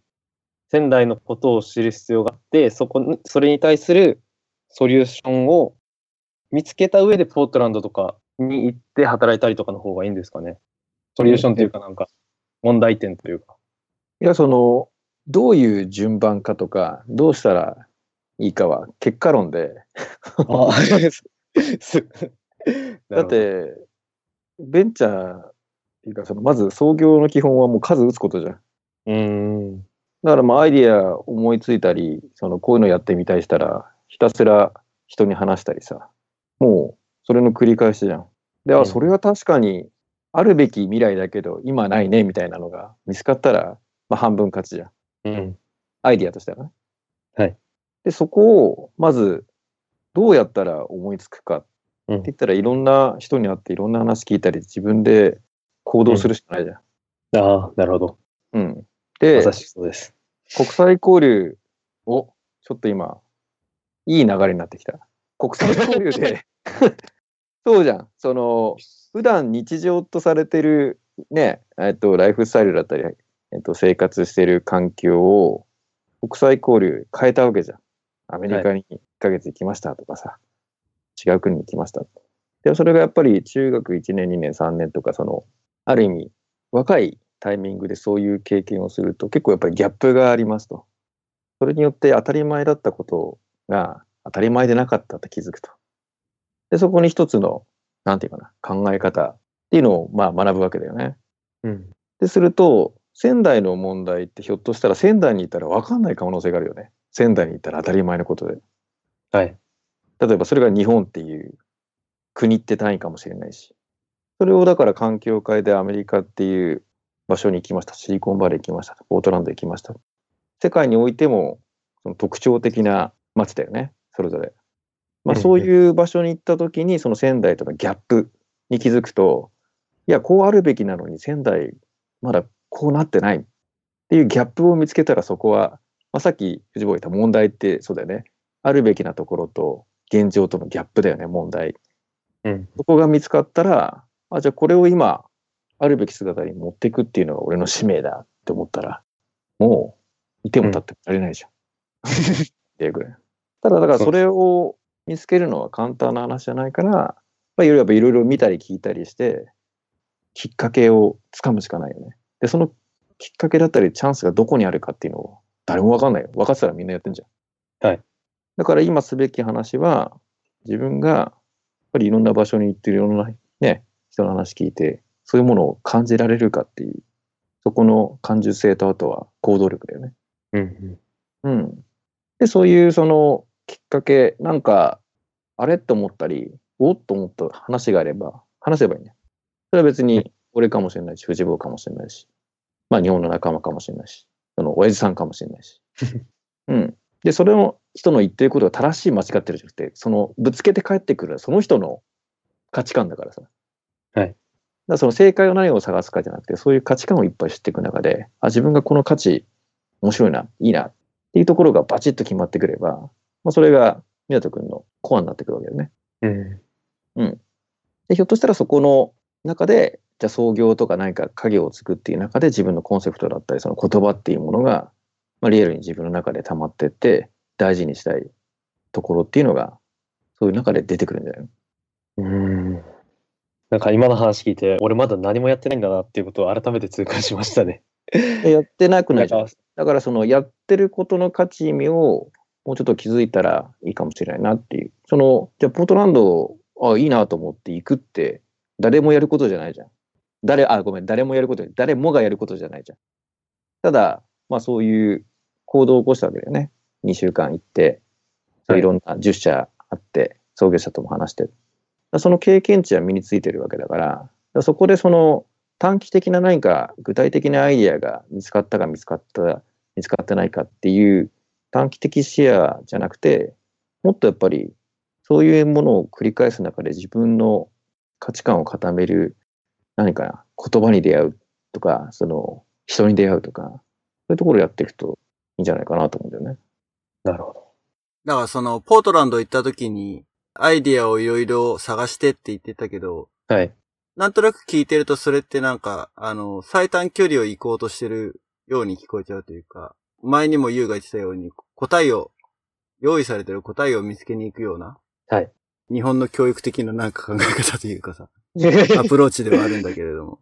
仙台のことを知る必要があって、そこに、それに対するソリューションを見つけた上でポートランドとかに行って働いたりとかの方がいいんですかね。ソリューションというかなんか問題点というか。いや、その、どういう順番かとか、どうしたらいいかは結果論で、あ だっ、て、ベンチャーいうか、そのまず創業の基本はもう数打つことじゃん。うーん。だからまあアイディア思いついたり、そのこういうのやってみたいしたら、ひたすら人に話したりさ、もうそれの繰り返しじゃん。で、あ、うんそれは確かにあるべき未来だけど、今ないねみたいなのが見つかったら、まあ半分勝ちじゃん。うん。アイディアとしてはね。はい。で、そこをまずどうやったら思いつくかってうん言ったら、いろんな人に会っていろんな話聞いたり、自分で行動するしかないじゃん。ああ、なるほど。うん。でま、そうです。国際交流を、ちょっと今、いい流れになってきた。国際交流で、そうじゃん。その、普段日常とされてる、ね、えっと、ライフスタイルだったり、えっと、生活してる環境を、国際交流変えたわけじゃん。アメリカに1ヶ月行きましたとかさ、違う国に行きました。でもそれがやっぱり中学1年、2年、3年とか、その、ある意味、若いタイミングでそういう経験をすると結構やっぱりギャップがありますと。それによって当たり前だったことが当たり前でなかったって気づくと。で、そこに一つの、なんていうかな、考え方っていうのをまあ学ぶわけだよね。うん。で、すると、仙台の問題ってひょっとしたら仙台にいたら分かんない可能性があるよね。仙台にいたら当たり前のことで。はい。例えばそれが日本っていう国って単位かもしれないし。それをだから環境を変えてアメリカっていう場所に行きました。シリコンバレー行きました。ポートランド行きました。世界においてもその特徴的な街だよね。それぞれ。まあうんそういう場所に行った時にその仙台とのギャップに気づくと、いや、こうあるべきなのに仙台まだこうなってないっていうギャップを見つけたらそこは、まあ、さっき藤坊が言った問題ってそうだよね。あるべきなところと現状とのギャップだよね、問題。うん。そこが見つかったら、あ、じゃあこれを今、あるべき姿に持っていくっていうのが俺の使命だって思ったら、もう、いても立ってもられないじゃん。っていうぐらい。ただ、だからそれを見つけるのは簡単な話じゃないから、まあ、いろいろいろいろ見たり聞いたりして、きっかけをつかむしかないよね。で、そのきっかけだったり、チャンスがどこにあるかっていうのを、誰もわかんないよ。分かってたらみんなやってんじゃん。はい。だから今すべき話は、自分が、やっぱりいろんな場所に行っていろんなね、人の話聞いて、そういうものを感じられるかっていう、そこの感受性とあとは行動力だよね。うん。うん。で、そういうそのきっかけ、なんか、あれと思ったり、おっと思った話があれば、話せばいいね。それは別に俺かもしれないし、藤坊かもしれないし、まあ日本の仲間かもしれないし、その親父さんかもしれないし。うん。で、それの人の言ってることが正しい間違ってるじゃなくて、そのぶつけて帰ってくるその人の価値観だからさ。はいだその正解を何を探すかじゃなくて、そういう価値観をいっぱい知っていく中で、あ、自分がこの価値面白いな、いいなっていうところがバチッと決まってくれば、まあ、それが湊くんのコアになってくるわけだよね。うん。で、ひょっとしたらそこの中で、じゃあ創業とか何か家業を作っていう中で自分のコンセプトだったり、その言葉っていうものが、まあ、リアルに自分の中で溜まってって、大事にしたいところっていうのが、そういう中で出てくるんじゃないの？うん。なんか今の話聞いて、俺まだ何もやってないんだなっていうことを改めて痛感しましたね。でやってなくない？じゃんだからそのやってることの価値意味をもうちょっと気づいたらいいかもしれないなっていう。その、じゃあポートランド、あ、いいなと思って行くって、誰もやることじゃないじゃん。誰、あ、ごめん、誰もやること、誰もがやることじゃないじゃん。ただ、まあそういう行動を起こしたわけだよね。2週間行って、いろんな10社あって、創業者とも話して。だからその経験値は身についてるわけだから、からそこでその短期的な何か具体的なアイディアが見つかったか見つかった、見つかってないかっていう短期的視野じゃなくて、もっとやっぱりそういうものを繰り返す中で自分の価値観を固める何か言葉に出会うとか、その人に出会うとか、そういうところをやっていくといいんじゃないかなと思うんだよね。なるほど。だからその、ポートランド行った時に、アイディアをいろいろ探してって言ってたけど、はい。なんとなく聞いてるとそれってなんか、あの、最短距離を行こうとしてるように聞こえちゃうというか、前にも優が言ってたように、答えを、用意されてる答えを見つけに行くような、はい。日本の教育的ななんか考え方というかさ、アプローチではあるんだけれども、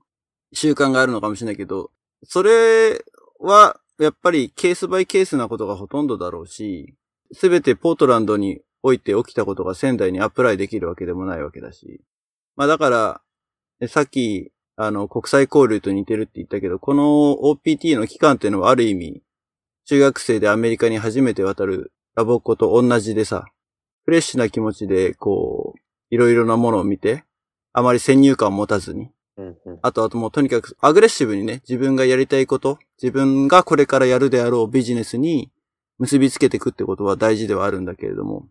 習慣があるのかもしれないけど、それは、やっぱりケースバイケースなことがほとんどだろうし、すべてポートランドにおいて起きたことが仙台にアプライできるわけでもないわけだし。まあだから、えさっき、あの、国際交流と似てるって言ったけど、この OPT の期間っていうのはある意味、中学生でアメリカに初めて渡るラボっ子と同じでさ、フレッシュな気持ちで、こう、いろいろなものを見て、あまり先入観を持たずに、うんうん。あとあともうとにかくアグレッシブにね、自分がやりたいこと、自分がこれからやるであろうビジネスに結びつけていくってことは大事ではあるんだけれども、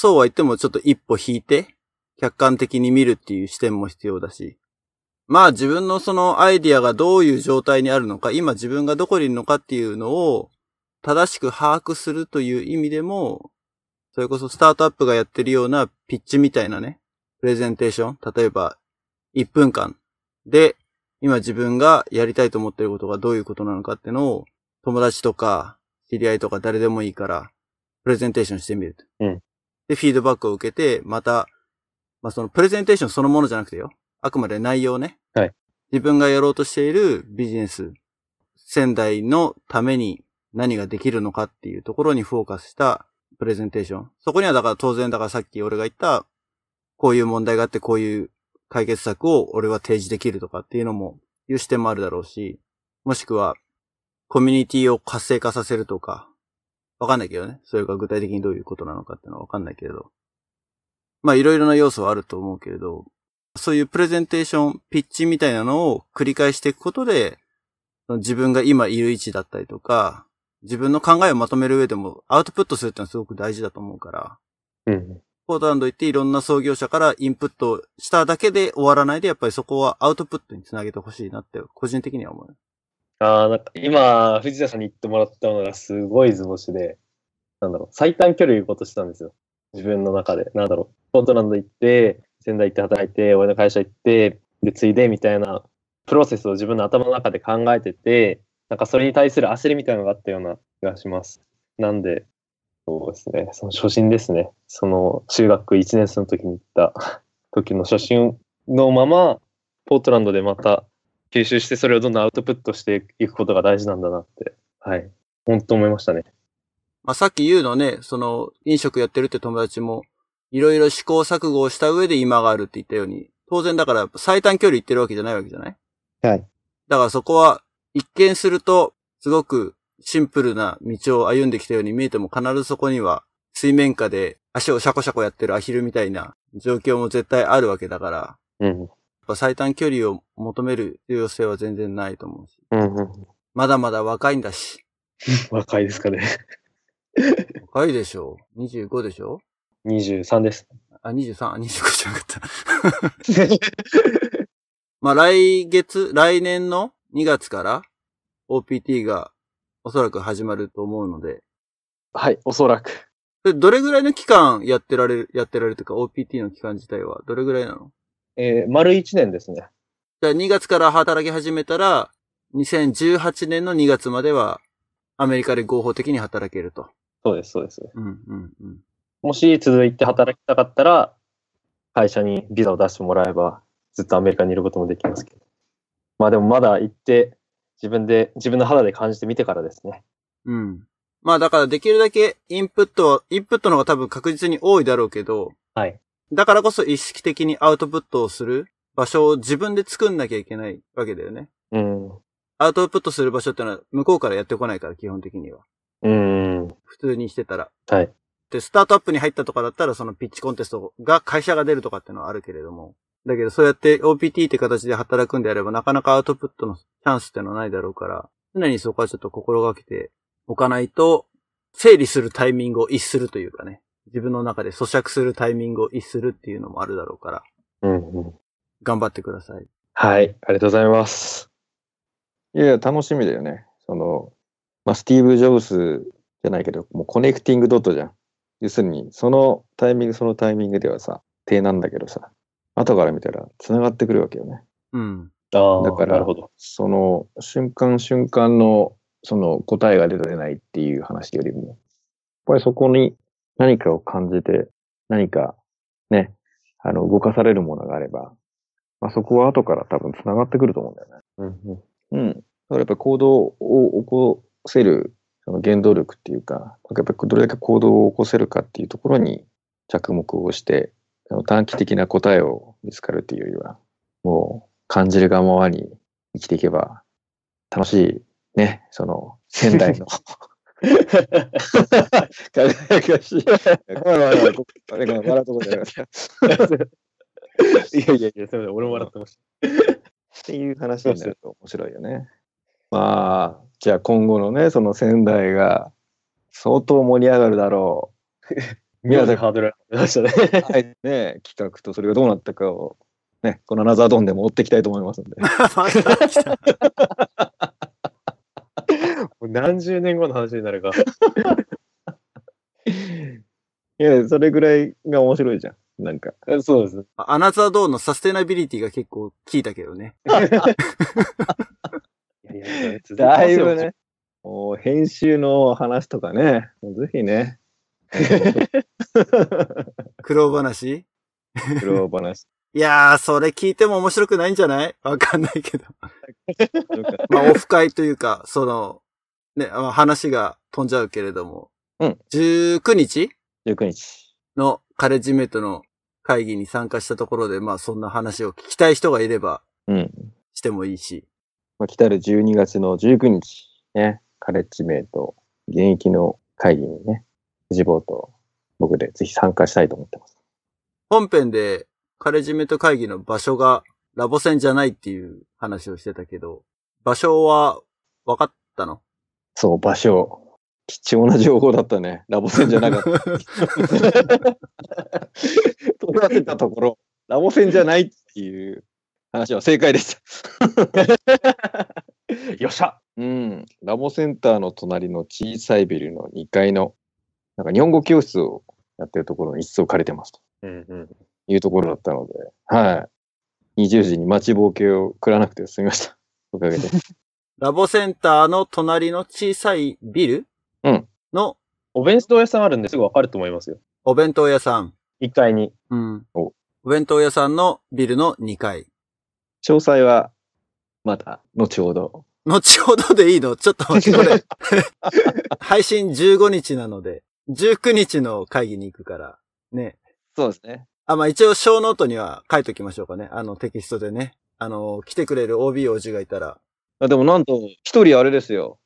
そうは言ってもちょっと一歩引いて、客観的に見るっていう視点も必要だし、まあ自分のそのアイディアがどういう状態にあるのか、今自分がどこにいるのかっていうのを正しく把握するという意味でも、それこそスタートアップがやってるようなピッチみたいなね、プレゼンテーション、例えば1分間で、今自分がやりたいと思っていることがどういうことなのかっていうのを、友達とか、知り合いとか誰でもいいから、プレゼンテーションしてみると。うんで、フィードバックを受けて、また、まあそのプレゼンテーションそのものじゃなくてよ。あくまで内容ね。はい。自分がやろうとしているビジネス、仙台のために何ができるのかっていうところにフォーカスしたプレゼンテーション。そこにはだから当然だからさっき俺が言った、こういう問題があってこういう解決策を俺は提示できるとかっていうのも、いう視点もあるだろうし、もしくは、コミュニティを活性化させるとか、わかんないけどね。それが具体的にどういうことなのかっていうのはわかんないけれど。まあいろいろな要素はあると思うけれど、そういうプレゼンテーション、ピッチみたいなのを繰り返していくことで、自分が今いる位置だったりとか、自分の考えをまとめる上でもアウトプットするってのはすごく大事だと思うから、うん。ポートランド行っていろんな創業者からインプットしただけで終わらないで、やっぱりそこはアウトプットにつなげてほしいなって、個人的には思う。ああ、なんか今、藤田さんに言ってもらったのがすごい図星で、なんだろう、最短距離行こうとしたんですよ。自分の中で。なんだろう、ポートランド行って、仙台行って働いて、俺の会社行って、で、ついでみたいなプロセスを自分の頭の中で考えてて、なんかそれに対する焦りみたいなのがあったような気がします。なんで、そうですね、その初心ですね。その中学1年生の時に行った時の初心のまま、ポートランドでまた吸収してそれをどんどんアウトプットしていくことが大事なんだなって、はい。本当思いましたね。まあ、さっき言うのね、その、飲食やってるって友達も、いろいろ試行錯誤をした上で今があるって言ったように、当然だから最短距離行ってるわけじゃないわけじゃない？はい。だからそこは、一見すると、すごくシンプルな道を歩んできたように見えても、必ずそこには、水面下で足をシャコシャコやってるアヒルみたいな状況も絶対あるわけだから、うん。やっぱ最短距離を求める必要性は全然ないと思うし。うんうん。まだまだ若いんだし。若いですかね。若いでしょう。25でしょ？23です。あ、23、あ25じゃなかった。まあ来月、来年の2月から OPT がおそらく始まると思うので、はい、おそらく。でどれぐらいの期間やってられる、やってられるというか OPT の期間自体は？どれぐらいなの？えー、丸1年ですね。じゃあ2月から働き始めたら、2018年の2月まではアメリカで合法的に働けると。そうです、そうです。うん、うん、うん。もし続いて働きたかったら、会社にビザを出してもらえば、ずっとアメリカにいることもできますけど。まあでもまだ行って、自分で、自分の肌で感じてみてからですね。うん。まあだからできるだけインプットは、インプットの方が多分確実に多いだろうけど、はい。だからこそ意識的にアウトプットをする場所を自分で作んなきゃいけないわけだよね。うん。アウトプットする場所ってのは向こうからやってこないから、基本的には。うん。普通にしてたら。はい。で、スタートアップに入ったとかだったら、そのピッチコンテストが会社が出るとかっていうのはあるけれども。だけど、そうやって OPT って形で働くんであれば、なかなかアウトプットのチャンスってのはないだろうから、常にそこはちょっと心がけておかないと、整理するタイミングを逸するというかね。自分の中で咀嚼するタイミングを逸するっていうのもあるだろうから、うん、うん。頑張ってください。はい。ありがとうございます。いやいや、楽しみだよね。その、まあ、スティーブ・ジョブスじゃないけど、もうコネクティングドットじゃん。要するに、そのタイミング、そのタイミングではさ、低なんだけどさ、後から見たら繋がってくるわけよね。うん。ああ、だからなるほど。その瞬間瞬間のその答えが出た出ないっていう話よりも、やっぱりそこに何かを感じて、何かね、あの、動かされるものがあれば、まあ、そこは後から多分繋がってくると思うんだよね。うん、うん。だからやっぱ行動を起こせるその原動力っていうか、やっぱりどれだけ行動を起こせるかっていうところに着目をして、短期的な答えを見つかるっていうよりは、もう感じるがままに生きていけば、楽しいね、その仙台の輝かしい。ごめんごめんごめんごめんごめん笑うとこじゃなかった。いやいやいや、すみません。俺も笑ってましっていう話になると面白いよね。まあ、じゃあ今後のね、その仙台が相当盛り上がるだろた。宮崎ハードル上がりましたね。う。はい、ね、企画とそれがどうなったかを、ね、このアナザードンでも追っていきたいと思いますんで。また来たもう何十年後の話になるか。いや、それぐらいが面白いじゃん。なんか。そうです。アナザードーンのサステナビリティが結構効いたけどね。いやいやだいぶね。もう編集の話とかね、もうぜひね。苦労話？苦労話 いやー、それ聞いても面白くないんじゃない？わかんないけど。まあ、オフ会というか、その、ね、まあ話が飛んじゃうけれども。うん。19日？19日。のカレッジメイトの会議に参加したところで、まあ、そんな話を聞きたい人がいればうん。してもいいし。まあ、来たる12月の19日、ね、カレッジメイト、現役の会議にね、藤坊と僕でぜひ参加したいと思ってます。本編でカレッジメイト会議の場所がラボ戦じゃないっていう話をしてたけど、場所は分かったの？そう、場所。貴重な情報だったね。ラボ戦じゃなかった。問わせたところ、ラボ戦じゃないっていう話は正解でした。よっしゃうん。ラボセンターの隣の小さいビルの2階の、なんか日本語教室をやってるところの一室を借りてますとうんうん。いうところだったので、はい。20時に待ちぼうけを食らなくて済みました。おかげで。ラボセンターの隣の小さいビル？うんのお弁当屋さんあるんですぐわかると思いますよ。お弁当屋さん。1階に。うん。おお弁当屋さんのビルの2階。詳細は、また、後ほど。後ほどでいいの？ちょっと待って、これ。配信15日なので、19日の会議に行くから、ね。そうですね。あ、まあ、一応ショーノートには書いときましょうかね。あの、テキストでね。あの、来てくれる OB 王子がいたら。あでもなんと、一人あれですよ。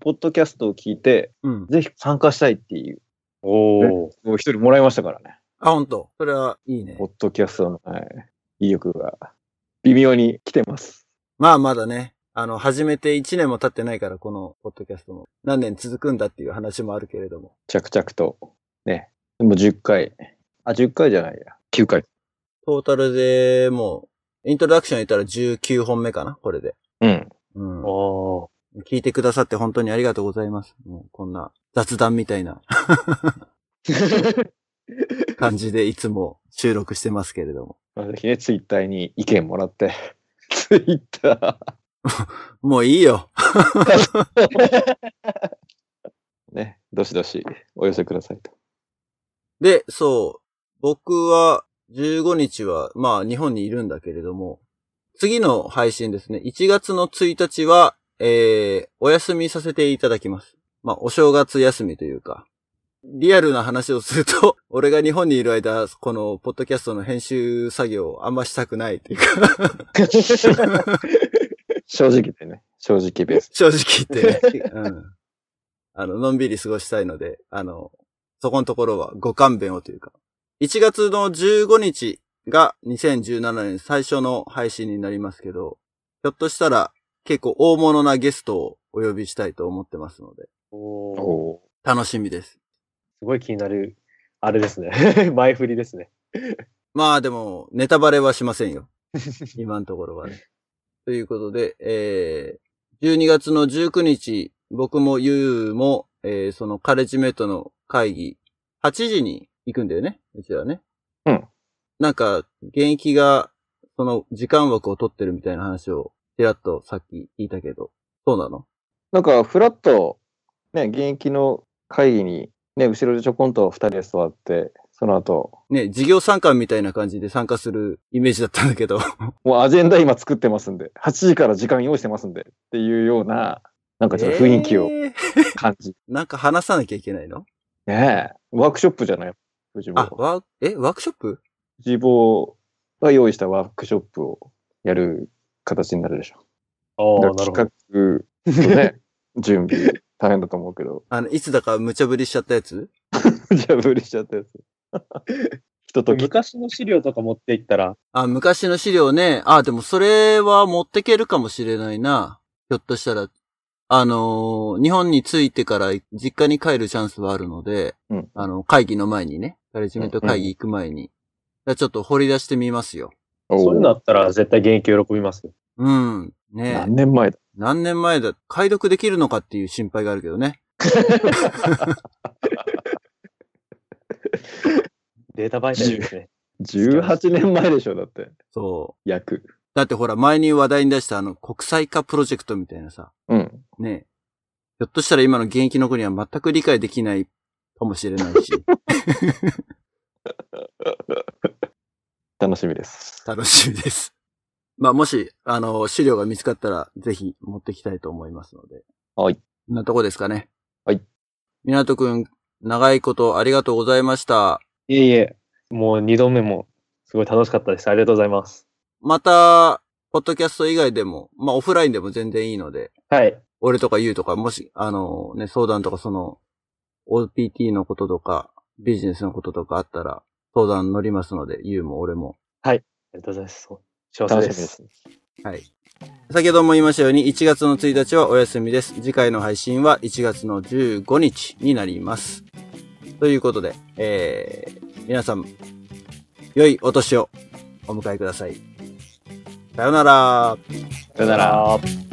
ポッドキャストを聞いて、うん。ぜひ参加したいっていう、おお。一人もらいましたからね。あ、本当それはいいねポ。ッドキャストの、はい、意欲が微妙に来てます。まあ、まだね。あの、始めて1年も経ってないから、このポッドキャストも。何年続くんだっていう話もあるけれども。着々と。ね。でも10回。あ、10回じゃないや。9回。トータルでもう、イントロダクション言ったら19本目かなこれで。うん。うん。聞いてくださって本当にありがとうございます。もうこんな雑談みたいな 感じでいつも収録してますけれども。まあぜひね、ツイッターに意見もらって。ツイッタもういいよ。ー。ね。どしどしお寄せくださいと。で、そう。僕は15日は、まあ日本にいるんだけれども、次の配信ですね。1月の1日は、えー、お休みさせていただきます。まあお正月休みというか、リアルな話をすると、俺が日本にいる間、このポッドキャストの編集作業をあんましたくないっていうか、正直でね。正直ベース。正直言ってね、うん。あの、のんびり過ごしたいので、あの、そこのところはご勘弁をというか。1月の15日が2017年最初の配信になりますけど、ひょっとしたら結構大物なゲストをお呼びしたいと思ってますので、お楽しみです。すごい気になる、あれですね。前振りですね。まあでも、ネタバレはしませんよ。今のところはね。ということで、えー、12月の19日、僕もゆうも、えー、そのカレッジメイトの会議、8時に行くんだよね。うちはね。うん。なんか、現役が、その時間枠を取ってるみたいな話を、ちらっとさっき聞いたけど、そうなの？なんか、フラッと、ね、現役の会議に、ね、後ろでちょこんと二人で座って、その後、ね、事業参観みたいな感じで参加するイメージだったんだけど、もうアジェンダ今作ってますんで、8時から時間用意してますんで、っていうような、なんかちょっと雰囲気をえー。感じ。なんか話さなきゃいけないの？ねえ、ワークショップじゃない？藤坊あ、ワー、え、ワークショップ？藤坊が用意したワークショップをやる形になるでしょ。ああ、だなるほど。企画とね、準備大変だと思うけど、あの、いつだか無茶ぶりしちゃったやつ？じゃあ無理しちゃったやつ。人とき昔の資料とか持っていったら、あ、昔の資料ね。あ、でもそれは持ってけるかもしれないな。ひょっとしたら。あのー日本に着いてから実家に帰るチャンスはあるので、うんあの、会議の前にね、カレッジメント会議行く前に、じゃあちょっと掘り出してみますよ。そういうのあったら絶対現役喜びますよ。うん。ね何年前だ？何年前だ、解読できるのかっていう心配があるけどね。データバイタルですね。18年前でしょ、だって。そう。約。だってほら、前に話題に出したあの、国際化プロジェクトみたいなさ、うん。ねひょっとしたら今の現役の子には全く理解できないかもしれないし、楽しみです。楽しみです。まあ、もし、あの、資料が見つかったら、ぜひ持ってきたいと思いますので。はい。こんなとこですかね。はい。みなとくん、長いことありがとうございました。いえいえ、もう二度目もすごい楽しかったです。ありがとうございます。また、ポッドキャスト以外でも、まあ、オフラインでも全然いいので、はい。俺とかユウとか、もし、あの、ね、相談とかその、OPT のこととか、ビジネスのこととかあったら、相談乗りますので、ユウも俺も。ありがとうございます。そう幸せで。すす。はい。先ほども言いましたように、1月の1日はお休みです。次回の配信は1月の15日になります。ということで、えー、皆さん、良いお年をお迎えください。さようなら。さよなら。ら。